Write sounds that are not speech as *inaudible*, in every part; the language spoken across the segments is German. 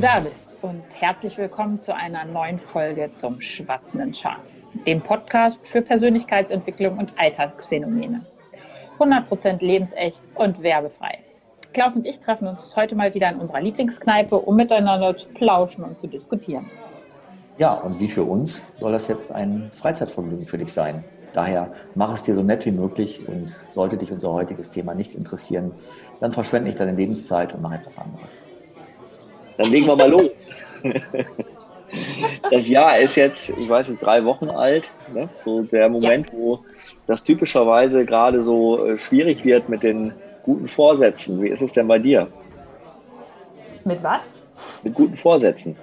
da bist und herzlich willkommen zu einer neuen Folge zum Schwatzenden Schaf, dem Podcast für Persönlichkeitsentwicklung und Alltagsphänomene. 100% lebensecht und werbefrei. Klaus und ich treffen uns heute mal wieder in unserer Lieblingskneipe, um miteinander zu plauschen und zu diskutieren. Ja, und wie für uns soll das jetzt ein Freizeitvergnügen für dich sein. Daher mach es dir so nett wie möglich und sollte dich unser heutiges Thema nicht interessieren, dann verschwende nicht deine Lebenszeit und mach etwas anderes. Dann legen wir mal los. Das Jahr ist jetzt, ich weiß nicht, drei Wochen alt. Ne? So der Moment, ja. wo das typischerweise gerade so äh, schwierig wird mit den guten Vorsätzen. Wie ist es denn bei dir? Mit was? Mit guten Vorsätzen.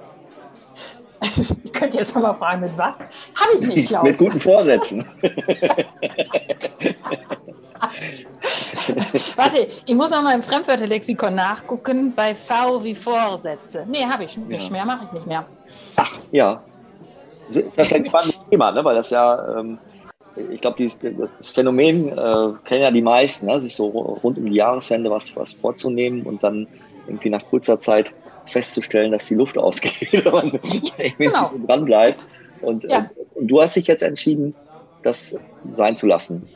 Also *laughs* ich könnte jetzt mal fragen, mit was? Habe ich nicht, glaube Mit guten Vorsätzen. *laughs* *laughs* Warte, ich muss noch mal im Fremdwörterlexikon nachgucken bei V wie Vorsätze. Nee, habe ich nicht ja. mehr, mache ich nicht mehr. Ach, ja. Das ist ein spannendes Thema, ne? weil das ja, ähm, ich glaube, das Phänomen äh, kennen ja die meisten, ne? sich so rund um die Jahreswende was, was vorzunehmen und dann irgendwie nach kurzer Zeit festzustellen, dass die Luft *laughs* ausgeht und man genau. dran bleibt. Und, ja. äh, und du hast dich jetzt entschieden, das sein zu lassen.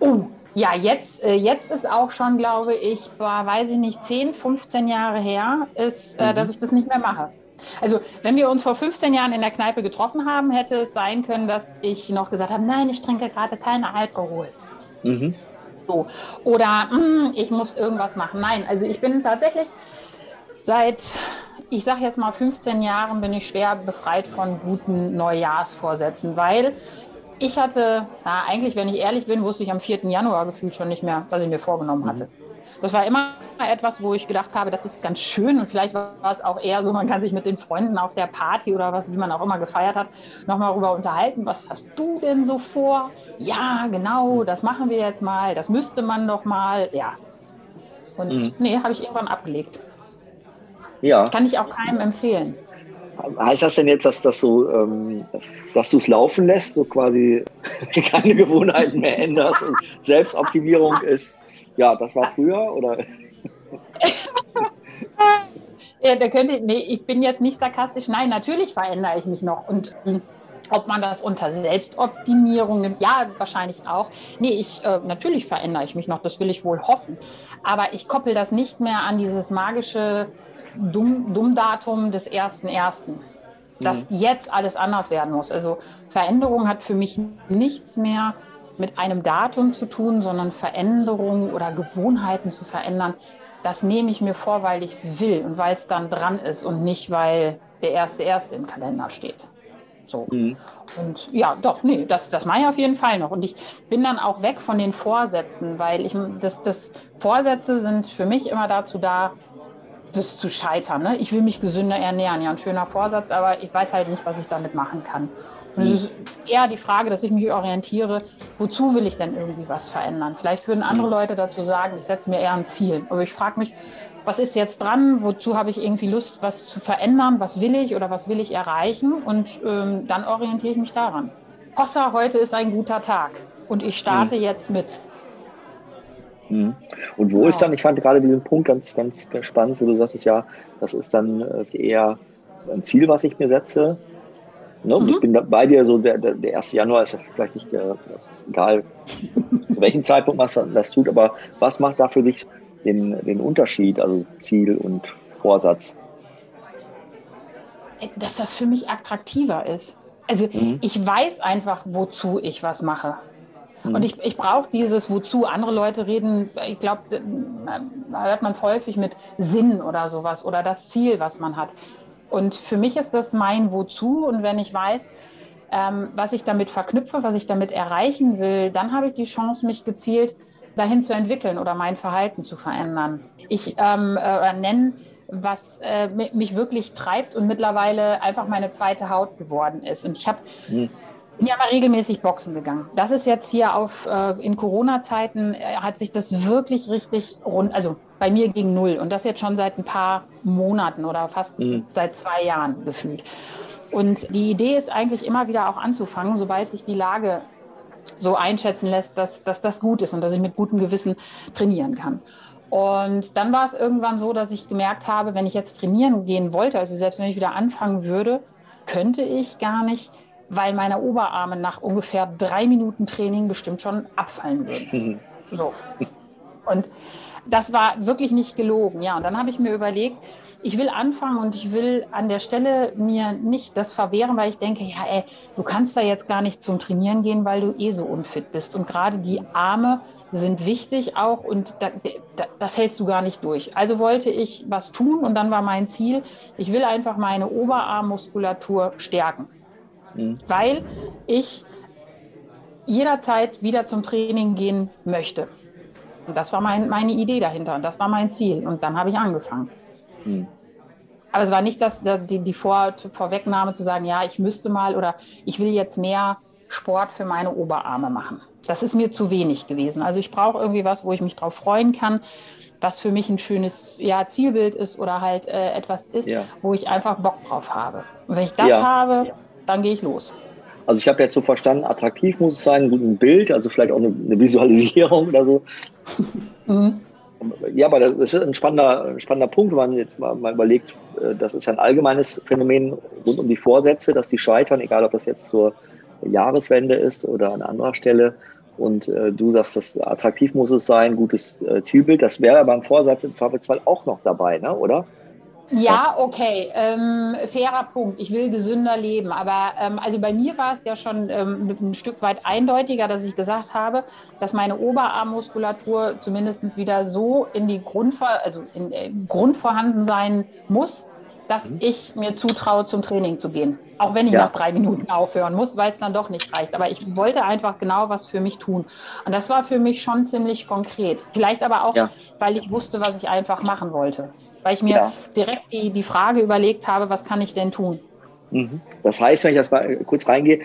Oh, ja, jetzt, äh, jetzt ist auch schon, glaube ich, war, weiß ich nicht, 10, 15 Jahre her, ist, äh, mhm. dass ich das nicht mehr mache. Also, wenn wir uns vor 15 Jahren in der Kneipe getroffen haben, hätte es sein können, dass ich noch gesagt habe, nein, ich trinke gerade keinen Alkohol. Mhm. So. Oder hm, ich muss irgendwas machen. Nein, also ich bin tatsächlich seit, ich sage jetzt mal 15 Jahren, bin ich schwer befreit von guten Neujahrsvorsätzen, weil ich hatte, na, eigentlich, wenn ich ehrlich bin, wusste ich am 4. Januar gefühlt schon nicht mehr, was ich mir vorgenommen hatte. Das war immer etwas, wo ich gedacht habe, das ist ganz schön und vielleicht war es auch eher so, man kann sich mit den Freunden auf der Party oder was, wie man auch immer gefeiert hat, nochmal darüber unterhalten. Was hast du denn so vor? Ja, genau, das machen wir jetzt mal, das müsste man doch mal, ja. Und mhm. nee, habe ich irgendwann abgelegt. Ja. Kann ich auch keinem empfehlen. Heißt das denn jetzt, dass, das so, ähm, dass du es laufen lässt, so quasi *laughs* keine Gewohnheiten mehr änderst und Selbstoptimierung ist, ja, das war früher oder? *laughs* ja, da könnte, nee, ich bin jetzt nicht sarkastisch. Nein, natürlich verändere ich mich noch und ähm, ob man das unter Selbstoptimierung nimmt, ja, wahrscheinlich auch. Nee, ich, äh, natürlich verändere ich mich noch, das will ich wohl hoffen. Aber ich koppel das nicht mehr an dieses magische Dummdatum des 1.1., dass mhm. jetzt alles anders werden muss. Also Veränderung hat für mich nichts mehr mit einem Datum zu tun, sondern Veränderungen oder Gewohnheiten zu verändern. Das nehme ich mir vor, weil ich es will und weil es dann dran ist und nicht, weil der erste erste im Kalender steht. So. Mhm. Und ja, doch, nee, das, das mache ich auf jeden Fall noch. Und ich bin dann auch weg von den Vorsätzen, weil ich das, das Vorsätze sind für mich immer dazu da, das zu scheitern. Ne? Ich will mich gesünder ernähren. Ja, ein schöner Vorsatz, aber ich weiß halt nicht, was ich damit machen kann. Und es mhm. ist eher die Frage, dass ich mich orientiere, wozu will ich denn irgendwie was verändern? Vielleicht würden andere mhm. Leute dazu sagen, ich setze mir eher ein Ziel. Aber ich frage mich, was ist jetzt dran? Wozu habe ich irgendwie Lust, was zu verändern? Was will ich oder was will ich erreichen? Und ähm, dann orientiere ich mich daran. Hossa, heute ist ein guter Tag und ich starte mhm. jetzt mit. Mhm. Und wo genau. ist dann, ich fand gerade diesen Punkt ganz, ganz spannend, wo du sagtest, ja, das ist dann äh, eher ein Ziel, was ich mir setze. Ne? Mhm. Ich bin bei dir, so der, der, der 1. Januar ist ja vielleicht nicht der, egal, zu welchem Zeitpunkt man das tut, aber was macht da für dich den, den Unterschied, also Ziel und Vorsatz? Dass das für mich attraktiver ist. Also mhm. ich weiß einfach, wozu ich was mache. Und mhm. ich, ich brauche dieses, wozu andere Leute reden, ich glaube, da hört man es häufig mit Sinn oder sowas oder das Ziel, was man hat. Und für mich ist das mein Wozu. Und wenn ich weiß, ähm, was ich damit verknüpfe, was ich damit erreichen will, dann habe ich die Chance, mich gezielt dahin zu entwickeln oder mein Verhalten zu verändern. Ich ähm, äh, nenne, was äh, mich wirklich treibt und mittlerweile einfach meine zweite Haut geworden ist. Und ich habe mhm bin ja mal regelmäßig Boxen gegangen. Das ist jetzt hier auf äh, in Corona-Zeiten äh, hat sich das wirklich richtig rund, also bei mir gegen null und das jetzt schon seit ein paar Monaten oder fast mhm. seit zwei Jahren gefühlt. Und die Idee ist eigentlich immer wieder auch anzufangen, sobald sich die Lage so einschätzen lässt, dass, dass das gut ist und dass ich mit gutem Gewissen trainieren kann. Und dann war es irgendwann so, dass ich gemerkt habe, wenn ich jetzt trainieren gehen wollte, also selbst wenn ich wieder anfangen würde, könnte ich gar nicht, weil meine Oberarme nach ungefähr drei Minuten Training bestimmt schon abfallen würden. So. Und das war wirklich nicht gelogen. Ja, und dann habe ich mir überlegt, ich will anfangen und ich will an der Stelle mir nicht das verwehren, weil ich denke, ja, ey, du kannst da jetzt gar nicht zum Trainieren gehen, weil du eh so unfit bist. Und gerade die Arme sind wichtig auch und da, da, das hältst du gar nicht durch. Also wollte ich was tun und dann war mein Ziel, ich will einfach meine Oberarmmuskulatur stärken, mhm. weil ich jederzeit wieder zum Training gehen möchte. Und das war mein, meine Idee dahinter und das war mein Ziel. Und dann habe ich angefangen. Hm. Aber es war nicht das, die, die Vor, Vorwegnahme zu sagen, ja, ich müsste mal oder ich will jetzt mehr Sport für meine Oberarme machen. Das ist mir zu wenig gewesen. Also ich brauche irgendwie was, wo ich mich drauf freuen kann, was für mich ein schönes ja, Zielbild ist oder halt äh, etwas ist, ja. wo ich einfach Bock drauf habe. Und wenn ich das ja. habe, dann gehe ich los. Also ich habe jetzt so verstanden, attraktiv muss es sein, ein Bild, also vielleicht auch eine, eine Visualisierung *laughs* oder so. Mhm. Ja, aber das ist ein spannender, spannender Punkt, wenn man jetzt mal, mal, überlegt, äh, das ist ein allgemeines Phänomen rund um die Vorsätze, dass die scheitern, egal ob das jetzt zur Jahreswende ist oder an anderer Stelle. Und äh, du sagst, das attraktiv muss es sein, gutes äh, Zielbild. Das wäre beim Vorsatz im Zweifelsfall auch noch dabei, ne? oder? Ja, okay, ähm, fairer Punkt. Ich will gesünder leben. Aber ähm, also bei mir war es ja schon ähm, ein Stück weit eindeutiger, dass ich gesagt habe, dass meine Oberarmmuskulatur zumindest wieder so in die Grundvor also in, äh, Grund vorhanden sein muss, dass mhm. ich mir zutraue, zum Training zu gehen. Auch wenn ich ja. nach drei Minuten aufhören muss, weil es dann doch nicht reicht. Aber ich wollte einfach genau was für mich tun. Und das war für mich schon ziemlich konkret. Vielleicht aber auch, ja. weil ich wusste, was ich einfach machen wollte weil ich mir ja. direkt die, die Frage überlegt habe, was kann ich denn tun? Mhm. Das heißt, wenn ich das mal kurz reingehe, äh,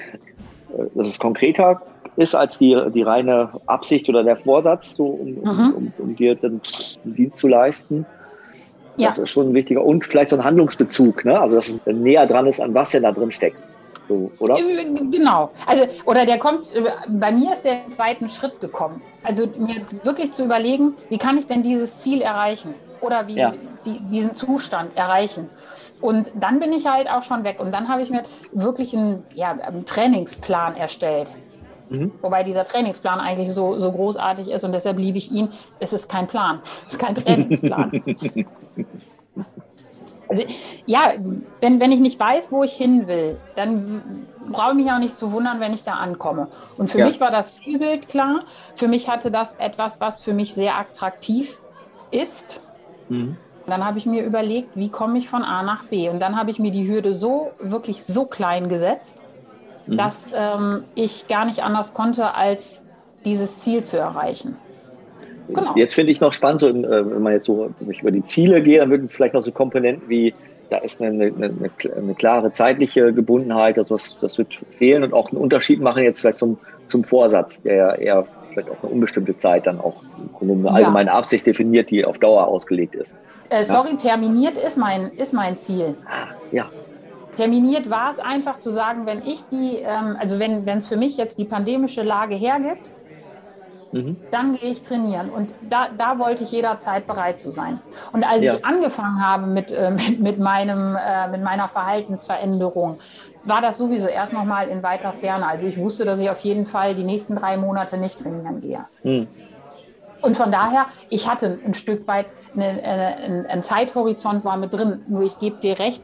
dass es konkreter ist als die, die reine Absicht oder der Vorsatz, so, um, mhm. um, um, um, dir den Dienst zu leisten. Ja. Das ist schon ein wichtiger. Und vielleicht so ein Handlungsbezug, ne? also dass es näher dran ist, an was denn da drin steckt. So, oder? Äh, genau. Also, oder der kommt, äh, bei mir ist der zweiten Schritt gekommen. Also mir wirklich zu überlegen, wie kann ich denn dieses Ziel erreichen? Oder wie, ja die, diesen Zustand erreichen. Und dann bin ich halt auch schon weg. Und dann habe ich mir wirklich einen, ja, einen Trainingsplan erstellt. Mhm. Wobei dieser Trainingsplan eigentlich so, so großartig ist und deshalb liebe ich ihn. Es ist kein Plan, es ist kein *laughs* Trainingsplan. Also ja, wenn, wenn ich nicht weiß, wo ich hin will, dann brauche ich mich auch nicht zu wundern, wenn ich da ankomme. Und für ja. mich war das Zielbild klar. Für mich hatte das etwas, was für mich sehr attraktiv ist. Mhm. Dann habe ich mir überlegt, wie komme ich von A nach B. Und dann habe ich mir die Hürde so, wirklich so klein gesetzt, mhm. dass ähm, ich gar nicht anders konnte, als dieses Ziel zu erreichen. Genau. Jetzt finde ich noch spannend, so, äh, wenn man jetzt so über die Ziele geht, dann würden vielleicht noch so Komponenten wie, da ist eine, eine, eine, klare zeitliche Gebundenheit, also das, das wird fehlen und auch einen Unterschied machen jetzt vielleicht zum, zum Vorsatz, der eher vielleicht auf eine unbestimmte Zeit dann auch eine allgemeine ja. Absicht definiert, die auf Dauer ausgelegt ist. Äh, sorry, ja. terminiert ist mein, ist mein Ziel. Ah, ja. Terminiert war es einfach zu sagen, wenn ich die, ähm, also wenn es für mich jetzt die pandemische Lage hergibt, mhm. dann gehe ich trainieren. Und da, da wollte ich jederzeit bereit zu sein. Und als ja. ich angefangen habe mit, äh, *laughs* mit, mit, meinem, äh, mit meiner Verhaltensveränderung, war das sowieso erst nochmal in weiter Ferne. Also ich wusste, dass ich auf jeden Fall die nächsten drei Monate nicht trainieren gehe. Mhm. Und von daher, ich hatte ein Stück weit eine, eine, ein Zeithorizont war mit drin. Nur ich gebe dir recht,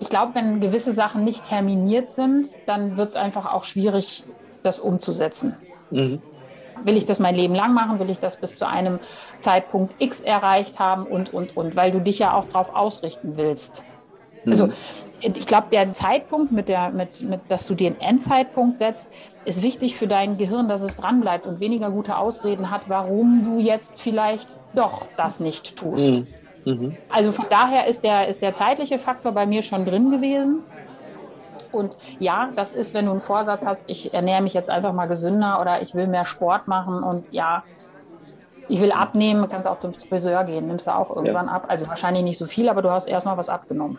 ich glaube, wenn gewisse Sachen nicht terminiert sind, dann wird es einfach auch schwierig, das umzusetzen. Mhm. Will ich das mein Leben lang machen? Will ich das bis zu einem Zeitpunkt X erreicht haben? Und, und, und, weil du dich ja auch darauf ausrichten willst. Also, mhm. Also ich glaube, der Zeitpunkt, mit der, mit, mit, dass du dir einen Endzeitpunkt setzt, ist wichtig für dein Gehirn, dass es dranbleibt und weniger gute Ausreden hat, warum du jetzt vielleicht doch das nicht tust. Mhm. Mhm. Also von daher ist der, ist der zeitliche Faktor bei mir schon drin gewesen. Und ja, das ist, wenn du einen Vorsatz hast, ich ernähre mich jetzt einfach mal gesünder oder ich will mehr Sport machen und ja, ich will abnehmen, kannst auch zum Friseur gehen, nimmst du auch irgendwann ja. ab. Also wahrscheinlich nicht so viel, aber du hast erstmal was abgenommen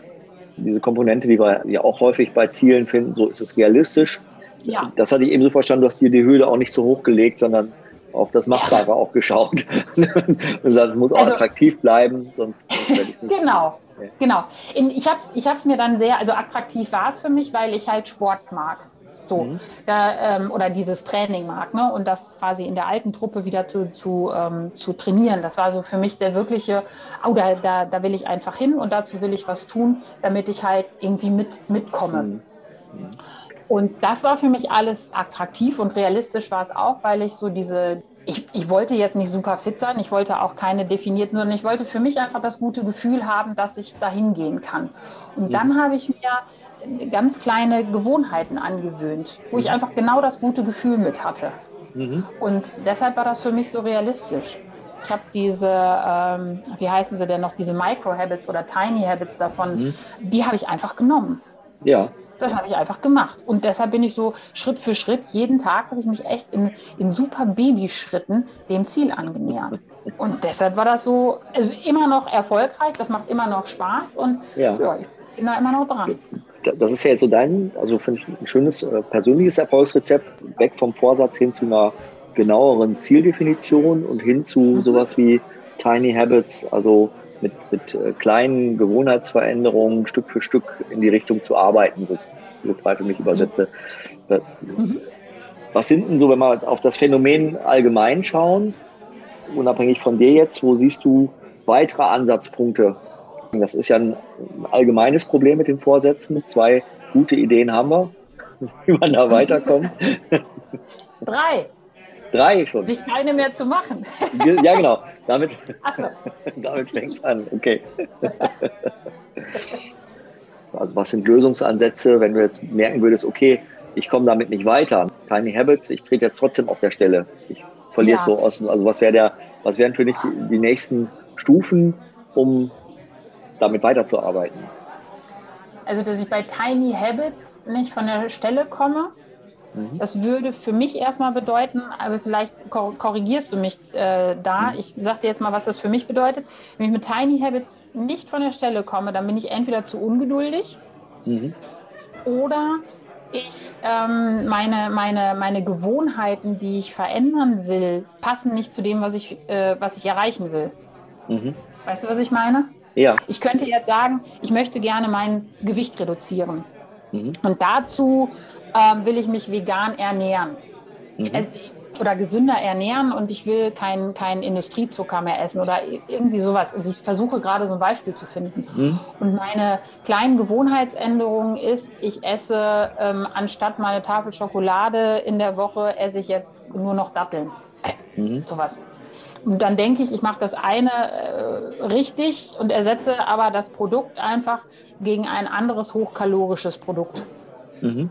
diese Komponente, die wir ja auch häufig bei Zielen finden, so ist es realistisch. Ja. Das hatte ich eben so verstanden, du hast dir die Höhle auch nicht so hoch gelegt, sondern auf das Machbare ja. auch geschaut. *laughs* und sagt, es muss auch also, attraktiv bleiben, sonst, sonst werde ich nicht. *laughs* Genau. Genau. Ich habe es ich mir dann sehr, also attraktiv war es für mich, weil ich halt Sport mag. So, mhm. da, ähm, oder dieses Training mag, ne? Und das quasi in der alten Truppe wieder zu, zu, ähm, zu trainieren. Das war so für mich der wirkliche, oh, da, da, da will ich einfach hin und dazu will ich was tun, damit ich halt irgendwie mit, mitkomme. Mhm. Mhm. Und das war für mich alles attraktiv und realistisch war es auch, weil ich so diese, ich, ich wollte jetzt nicht super fit sein, ich wollte auch keine definierten, sondern ich wollte für mich einfach das gute Gefühl haben, dass ich dahin gehen kann. Und mhm. dann habe ich mir ganz kleine Gewohnheiten angewöhnt, wo ich mhm. einfach genau das gute Gefühl mit hatte. Mhm. Und deshalb war das für mich so realistisch. Ich habe diese, ähm, wie heißen sie denn noch, diese Micro-Habits oder Tiny Habits davon, mhm. die habe ich einfach genommen. Ja. Das habe ich einfach gemacht. Und deshalb bin ich so Schritt für Schritt, jeden Tag habe ich mich echt in, in super Babyschritten dem Ziel angenähert. Und deshalb war das so also immer noch erfolgreich, das macht immer noch Spaß und ja. ja ich bin da immer noch dran. Das ist ja jetzt so dein, also finde ich ein schönes äh, persönliches Erfolgsrezept, weg vom Vorsatz hin zu einer genaueren Zieldefinition und hin zu mhm. sowas wie Tiny Habits, also mit, mit äh, kleinen Gewohnheitsveränderungen Stück für Stück in die Richtung zu arbeiten, so viele frei für mich übersetze. Mhm. Was sind denn so, wenn wir auf das Phänomen allgemein schauen, unabhängig von dir jetzt, wo siehst du weitere Ansatzpunkte? Das ist ja ein allgemeines Problem mit den Vorsätzen. Zwei gute Ideen haben wir, *laughs* wie man da weiterkommt. Drei. Drei schon. Sich keine mehr zu machen. Ja, genau. Damit, *laughs* so. *laughs* damit fängt es an. Okay. *laughs* Also was sind Lösungsansätze, wenn du jetzt merken würdest, okay, ich komme damit nicht weiter. Tiny Habits, ich trete jetzt trotzdem auf der Stelle. Ich verliere ja. so aus. Also was wäre der, was wären für dich die, die nächsten Stufen, um damit weiterzuarbeiten? Also dass ich bei Tiny Habits nicht von der Stelle komme, Mhm. Das würde für mich erstmal bedeuten, aber vielleicht korrigierst du mich äh, da. Mhm. Ich sage dir jetzt mal, was das für mich bedeutet. Wenn ich mit Tiny Habits nicht von der Stelle komme, dann bin ich entweder zu ungeduldig mhm. oder ich ähm, meine, meine, meine Gewohnheiten, die ich verändern will, passen nicht zu dem, was ich, äh, was ich erreichen will. Mhm. Weißt du, was ich meine? Ja. Ich könnte jetzt sagen, ich möchte gerne mein Gewicht reduzieren. Mhm. Und dazu ähm, will ich mich vegan ernähren. Mhm. Äh, oder gesünder ernähren und ich will keinen kein Industriezucker mehr essen oder irgendwie sowas. Also ich versuche gerade so ein Beispiel zu finden. Mhm. Und meine kleinen Gewohnheitsänderungen ist, ich esse ähm, anstatt meine Tafel Schokolade in der Woche, esse ich jetzt nur noch Datteln. Mhm. Sowas. Und dann denke ich, ich mache das eine äh, richtig und ersetze aber das Produkt einfach gegen ein anderes hochkalorisches Produkt. Mhm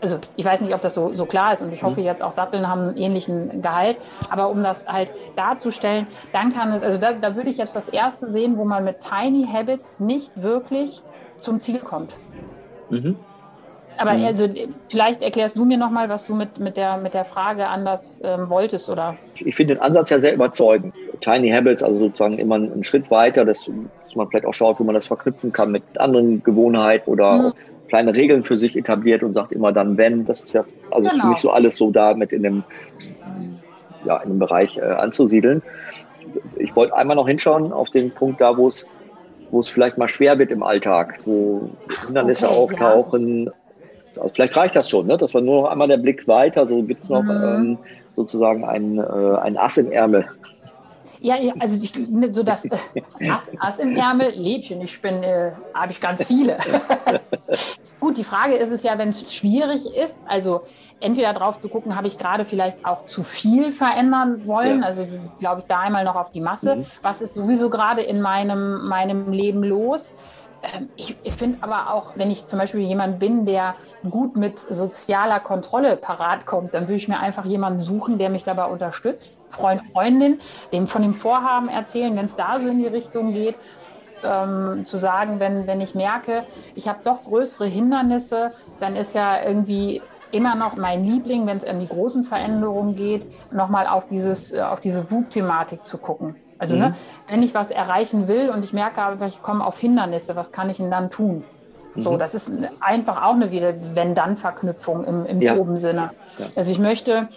also ich weiß nicht, ob das so, so klar ist und ich hoffe mhm. jetzt auch Datteln haben einen ähnlichen Gehalt, aber um das halt darzustellen, dann kann es, also da, da würde ich jetzt das erste sehen, wo man mit Tiny Habits nicht wirklich zum Ziel kommt. Mhm. Aber mhm. also vielleicht erklärst du mir nochmal, was du mit, mit, der, mit der Frage anders ähm, wolltest, oder? Ich finde den Ansatz ja sehr überzeugend. Tiny Habits, also sozusagen immer einen Schritt weiter, dass, dass man vielleicht auch schaut, wo man das verknüpfen kann mit anderen Gewohnheiten oder mhm kleine Regeln für sich etabliert und sagt immer dann, wenn. Das ist ja also genau. für mich so alles so da mit in dem, ja, in dem Bereich äh, anzusiedeln. Ich wollte einmal noch hinschauen auf den Punkt da, wo es wo es vielleicht mal schwer wird im Alltag, wo Hindernisse okay, auftauchen. Ja. Also vielleicht reicht das schon, ne? dass man nur noch einmal der Blick weiter, so gibt es noch mhm. ähm, sozusagen ein, äh, ein Ass im Ärmel. Ja, ja, also ich, so das äh, *laughs* Ass, Ass, im Ärmel, Lädchen, ich bin, äh, habe ich ganz viele. *laughs* Gut, die Frage ist es ja, wenn es schwierig ist, also entweder drauf zu gucken, habe ich gerade vielleicht auch zu viel verändern wollen, ja. also glaube ich da einmal noch auf die Masse, mhm. was ist sowieso gerade in meinem, meinem Leben los. Ähm, ich, ich finde aber auch, wenn ich zum Beispiel jemand bin, der gut mit sozialer Kontrolle parat kommt, dann würde ich mir einfach jemanden suchen, der mich dabei unterstützt. Freund, Freundin, dem von dem Vorhaben erzählen, wenn es da so in die Richtung geht. Ähm, zu sagen, wenn, wenn ich merke, ich habe doch größere Hindernisse, dann ist ja irgendwie immer noch mein Liebling, wenn es an die großen Veränderungen geht, nochmal auf, äh, auf diese Wut-Thematik zu gucken. Also ne, mhm. ne, wenn ich was erreichen will und ich merke aber, ich komme auf Hindernisse, was kann ich denn dann tun? Mhm. So, das ist einfach auch eine Wenn-Dann-Verknüpfung im, im ja. groben Sinne. Ja. Also ich möchte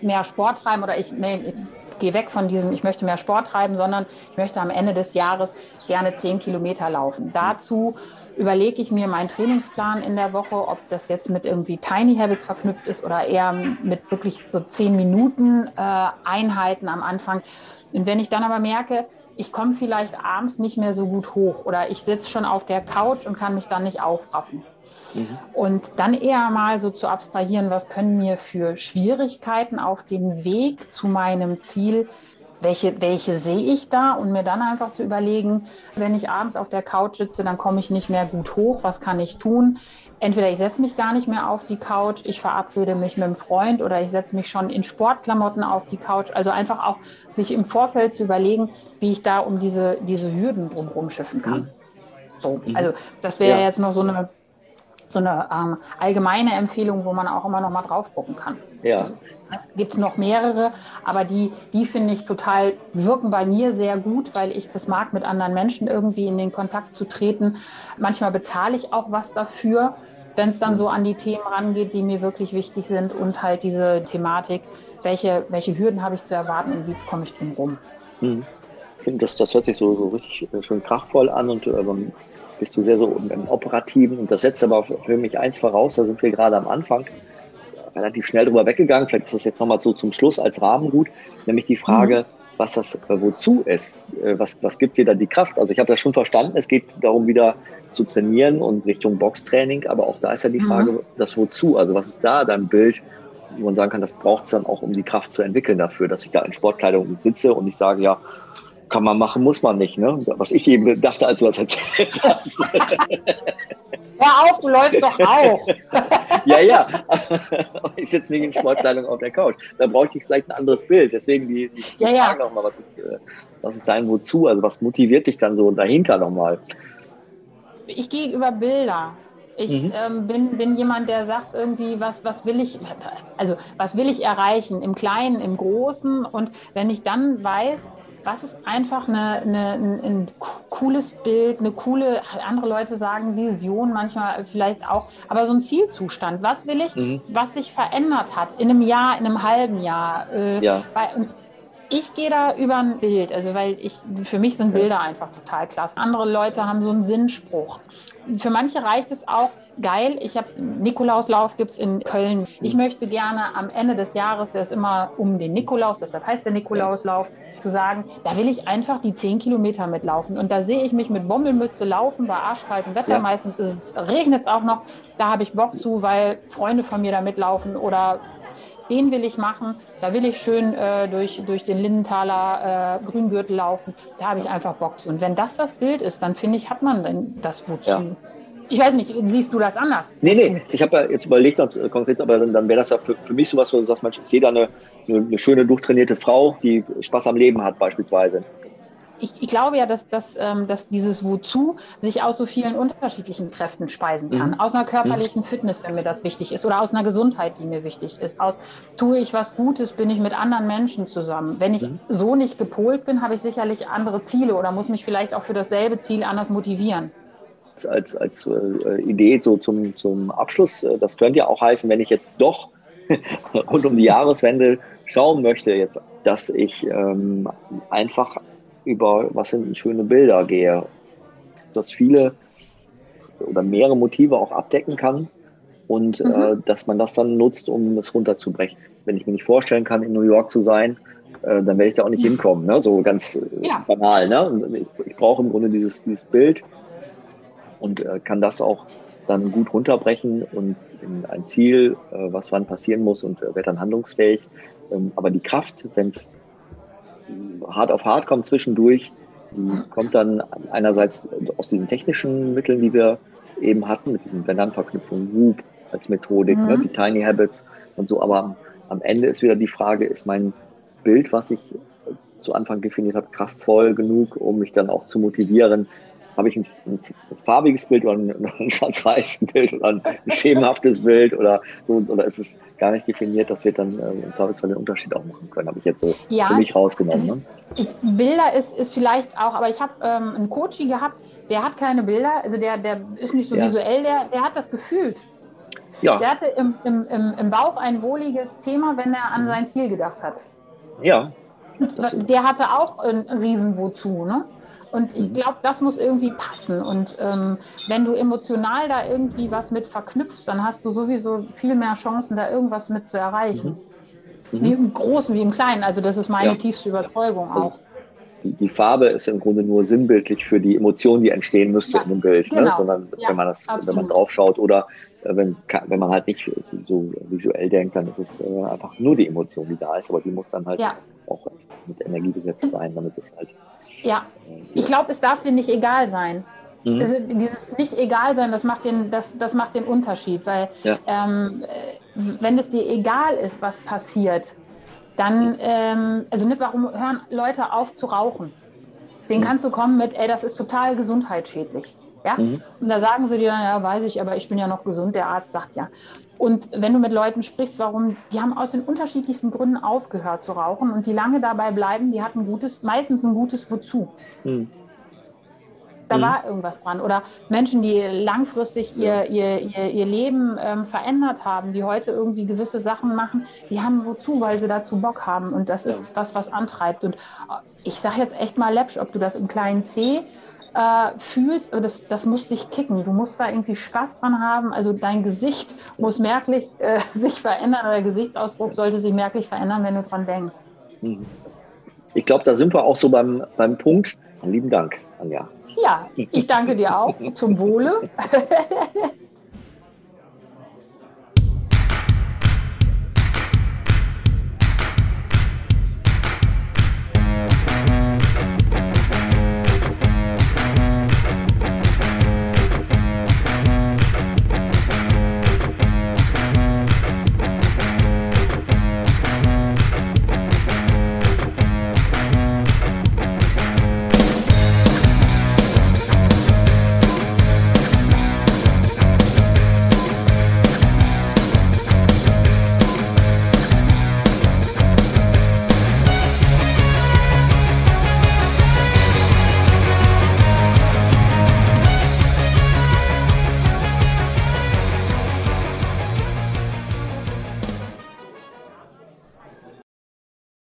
mehr Sport treiben oder ich, nee, ich gehe weg von diesem, ich möchte mehr Sport treiben, sondern ich möchte am Ende des Jahres gerne zehn Kilometer laufen. Dazu überlege ich mir meinen Trainingsplan in der Woche, ob das jetzt mit irgendwie Tiny Habits verknüpft ist oder eher mit wirklich so zehn Minuten äh, Einheiten am Anfang. Und wenn ich dann aber merke, ich komme vielleicht abends nicht mehr so gut hoch oder ich sitze schon auf der Couch und kann mich dann nicht aufraffen. Mhm. Und dann eher mal so zu abstrahieren, was können mir für Schwierigkeiten auf dem Weg zu meinem Ziel welche, welche sehe ich da und mir dann einfach zu überlegen, wenn ich abends auf der Couch sitze, dann komme ich nicht mehr gut hoch, was kann ich tun? Entweder ich setze mich gar nicht mehr auf die Couch, ich verabrede mich mit einem Freund oder ich setze mich schon in Sportklamotten auf die Couch. Also einfach auch sich im Vorfeld zu überlegen, wie ich da um diese, diese Hürden drumherum schiffen kann. Mhm. So, mhm. also das wäre ja. jetzt noch so eine so eine ähm, allgemeine Empfehlung, wo man auch immer noch mal drauf gucken kann. Ja, gibt es noch mehrere, aber die, die finde ich total, wirken bei mir sehr gut, weil ich das mag, mit anderen Menschen irgendwie in den Kontakt zu treten. Manchmal bezahle ich auch was dafür, wenn es dann so an die Themen rangeht, die mir wirklich wichtig sind und halt diese Thematik, welche, welche Hürden habe ich zu erwarten und wie komme ich drum rum. Hm. Finde, das, das hört sich so, so richtig äh, schön kraftvoll an und äh, bist du sehr so im Operativen und das setzt aber für mich eins voraus, da sind wir gerade am Anfang, relativ schnell drüber weggegangen. Vielleicht ist das jetzt nochmal so zum Schluss als Rahmengut, nämlich die Frage, mhm. was das äh, wozu ist. Äh, was, was gibt dir da die Kraft? Also ich habe das schon verstanden, es geht darum, wieder zu trainieren und Richtung Boxtraining, aber auch da ist ja die mhm. Frage, mhm. das wozu? Also was ist da dein Bild, wo man sagen kann, das braucht es dann auch, um die Kraft zu entwickeln dafür, dass ich da in Sportkleidung sitze und ich sage, ja, kann man machen, muss man nicht. Ne? Was ich eben dachte, als du das erzählt hast. *laughs* Hör auf, du läufst doch auch. *laughs* ja, ja. *laughs* ich sitze nicht in Sportkleidung auf der Couch. Da bräuchte ich vielleicht ein anderes Bild. Deswegen die, die, ja, ja. nochmal, was ist, äh, was ist dein Wozu? Also was motiviert dich dann so dahinter nochmal? Ich gehe über Bilder. Ich mhm. ähm, bin, bin jemand, der sagt irgendwie, was, was will ich, also was will ich erreichen, im Kleinen, im Großen. Und wenn ich dann weiß, was ist einfach eine, eine, ein, ein, cooles Bild, eine coole, andere Leute sagen Vision manchmal vielleicht auch, aber so ein Zielzustand. Was will ich, mhm. was sich verändert hat in einem Jahr, in einem halben Jahr? Äh, ja. Weil, ich gehe da über ein Bild, also weil ich, für mich sind Bilder einfach total klasse. Andere Leute haben so einen Sinnspruch. Für manche reicht es auch, geil, ich habe Nikolauslauf gibt es in Köln. Ich möchte gerne am Ende des Jahres, der ist immer um den Nikolaus, deshalb heißt der Nikolauslauf, zu sagen, da will ich einfach die 10 Kilometer mitlaufen. Und da sehe ich mich mit Bommelmütze laufen bei arschkaltem Wetter. Ja. Meistens regnet es auch noch. Da habe ich Bock zu, weil Freunde von mir da mitlaufen oder den will ich machen. Da will ich schön äh, durch, durch den Lindenthaler äh, Grüngürtel laufen. Da habe ich einfach Bock zu. Und wenn das das Bild ist, dann finde ich, hat man dann das Wozu. Ja. Ich weiß nicht, siehst du das anders? Nee, nee, ich habe ja jetzt überlegt, äh, konkret, aber dann, dann wäre das ja für, für mich sowas, wo du sagst, Mensch, ich sehe da eine, eine, eine schöne, durchtrainierte Frau, die Spaß am Leben hat beispielsweise ich, ich, glaube ja, dass, dass, ähm, dass dieses Wozu sich aus so vielen unterschiedlichen Kräften speisen kann. Mhm. Aus einer körperlichen Fitness, wenn mir das wichtig ist, oder aus einer Gesundheit, die mir wichtig ist. Aus tue ich was Gutes, bin ich mit anderen Menschen zusammen. Wenn ich mhm. so nicht gepolt bin, habe ich sicherlich andere Ziele oder muss mich vielleicht auch für dasselbe Ziel anders motivieren. Als, als äh, Idee so zum, zum Abschluss, äh, das könnte ja auch heißen, wenn ich jetzt doch *laughs* rund um die Jahreswende schauen möchte, jetzt, dass ich ähm, einfach über was sind schöne Bilder gehe, dass viele oder mehrere Motive auch abdecken kann und mhm. äh, dass man das dann nutzt, um es runterzubrechen. Wenn ich mir nicht vorstellen kann, in New York zu sein, äh, dann werde ich da auch nicht hinkommen, ne? so ganz äh, ja. banal. Ne? Ich, ich brauche im Grunde dieses, dieses Bild und äh, kann das auch dann gut runterbrechen und in ein Ziel, äh, was wann passieren muss und äh, werde dann handlungsfähig. Ähm, aber die Kraft, wenn es hart auf hart kommt zwischendurch, kommt dann einerseits aus diesen technischen Mitteln, die wir eben hatten, mit diesen Wenn-Dann-Verknüpfungen, Whoop als Methodik, ne, mhm. ne, die Tiny Habits und so, aber am Ende ist wieder die Frage, ist mein Bild, was ich zu Anfang definiert habe, kraftvoll genug, um mich dann auch zu motivieren, habe ich ein, ein, farbiges Bild oder ein, *laughs* ein schwarz-weißes Bild oder ein, schemenhaftes Bild oder so, oder ist es gar nicht definiert, dass wir dann äh, im Zweifelsfall den Unterschied auch machen können, habe ich jetzt so ja, für mich rausgenommen. Also, ne? Bilder ist, ist vielleicht auch, aber ich habe ähm, einen Coachie gehabt, der hat keine Bilder, also der, der ist nicht so ja. visuell, der, der hat das Gefühl. Ja. Der hatte im, im, im, im Bauch ein wohliges Thema, wenn er an sein Ziel gedacht hat. Ja. Der hatte auch ein riesen Wozu, ne? Und ich mhm. glaube, das muss irgendwie passen. Und ähm, wenn du emotional da irgendwie was mit verknüpfst, dann hast du sowieso viel mehr Chancen, da irgendwas mit zu erreichen. Mhm. Wie im Großen, wie im Kleinen. Also das ist meine ja. tiefste Überzeugung also auch. Die, die, Farbe ist im Grunde nur sinnbildlich für die Emotion, die entstehen müsste ja, in dem Bild. Ne? Genau. Ne? Sondern ja, wenn man das, absolut. wenn man drauf schaut oder äh, wenn, wenn man halt nicht so visuell denkt, dann ist es äh, einfach nur die Emotion, die da ist, aber die muss dann halt auch mit Energie besetzt sein, damit es halt ja, ich glaube, es darf dir nicht egal sein. Mhm. Also dieses nicht egal sein, das macht den, das, das macht den Unterschied, weil ja. ähm, wenn es dir egal ist, was passiert, dann, ähm, also nicht, warum hören Leute auf zu rauchen? Den mhm. kannst du kommen mit, ey, das ist total gesundheitsschädlich. Ja? Mhm. Und da sagen sie dir dann, ja, weiß ich, aber ich bin ja noch gesund. Der Arzt sagt ja. Und wenn du mit Leuten sprichst, warum, die haben aus den unterschiedlichsten Gründen aufgehört zu rauchen und die lange dabei bleiben, die hatten gutes, meistens ein gutes Wozu. Mhm. Da mhm. war irgendwas dran. Oder Menschen, die langfristig ihr, ihr, ihr, ihr Leben ähm, verändert haben, die heute irgendwie gewisse Sachen machen, die haben wozu, weil sie dazu Bock haben. Und das ist das, was antreibt. Und ich sage jetzt echt mal läppsch, ob du das im kleinen C äh, fühlst, das, das muss dich kicken. Du musst da irgendwie Spaß dran haben. Also dein Gesicht muss merklich äh, *laughs* sich verändern oder der Gesichtsausdruck sollte sich merklich verändern, wenn du dran denkst. Mhm. Ich glaube, da sind wir auch so beim, beim Punkt. Lieben Dank, Anja. Ja, ich danke dir auch. Zum Wohle. *laughs*